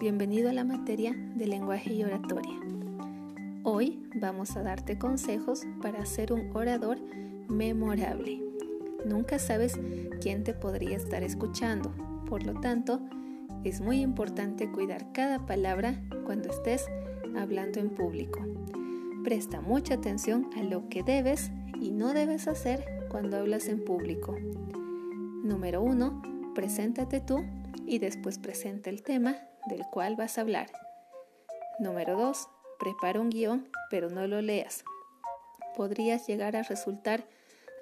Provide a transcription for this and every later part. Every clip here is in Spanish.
Bienvenido a la materia de lenguaje y oratoria. Hoy vamos a darte consejos para ser un orador memorable. Nunca sabes quién te podría estar escuchando, por lo tanto, es muy importante cuidar cada palabra cuando estés hablando en público. Presta mucha atención a lo que debes y no debes hacer cuando hablas en público. Número 1. Preséntate tú y después presenta el tema del cual vas a hablar. Número 2. Prepara un guion, pero no lo leas. Podrías llegar a resultar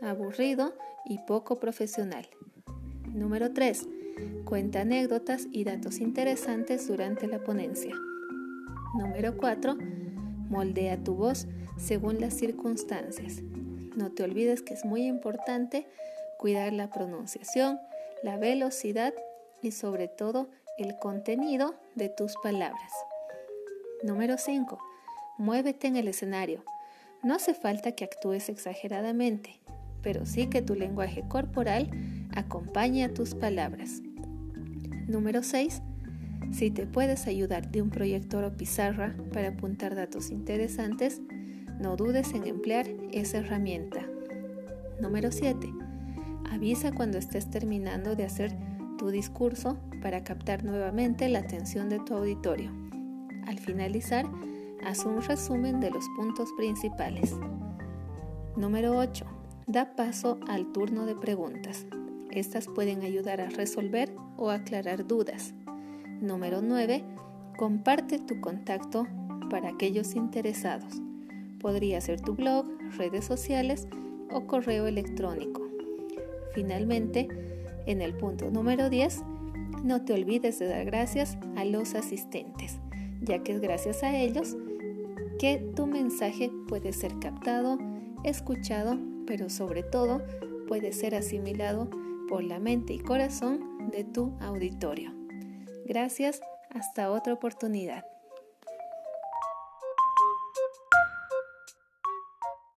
aburrido y poco profesional. Número 3. Cuenta anécdotas y datos interesantes durante la ponencia. Número 4. Moldea tu voz según las circunstancias. No te olvides que es muy importante cuidar la pronunciación, la velocidad y sobre todo el contenido de tus palabras. Número 5. Muévete en el escenario. No hace falta que actúes exageradamente, pero sí que tu lenguaje corporal acompañe a tus palabras. Número 6. Si te puedes ayudar de un proyector o pizarra para apuntar datos interesantes, no dudes en emplear esa herramienta. Número 7. Avisa cuando estés terminando de hacer tu discurso para captar nuevamente la atención de tu auditorio. Al finalizar, haz un resumen de los puntos principales. Número 8. Da paso al turno de preguntas. Estas pueden ayudar a resolver o aclarar dudas. Número 9. Comparte tu contacto para aquellos interesados. Podría ser tu blog, redes sociales o correo electrónico. Finalmente, en el punto número 10, no te olvides de dar gracias a los asistentes, ya que es gracias a ellos que tu mensaje puede ser captado, escuchado, pero sobre todo puede ser asimilado por la mente y corazón de tu auditorio. Gracias, hasta otra oportunidad.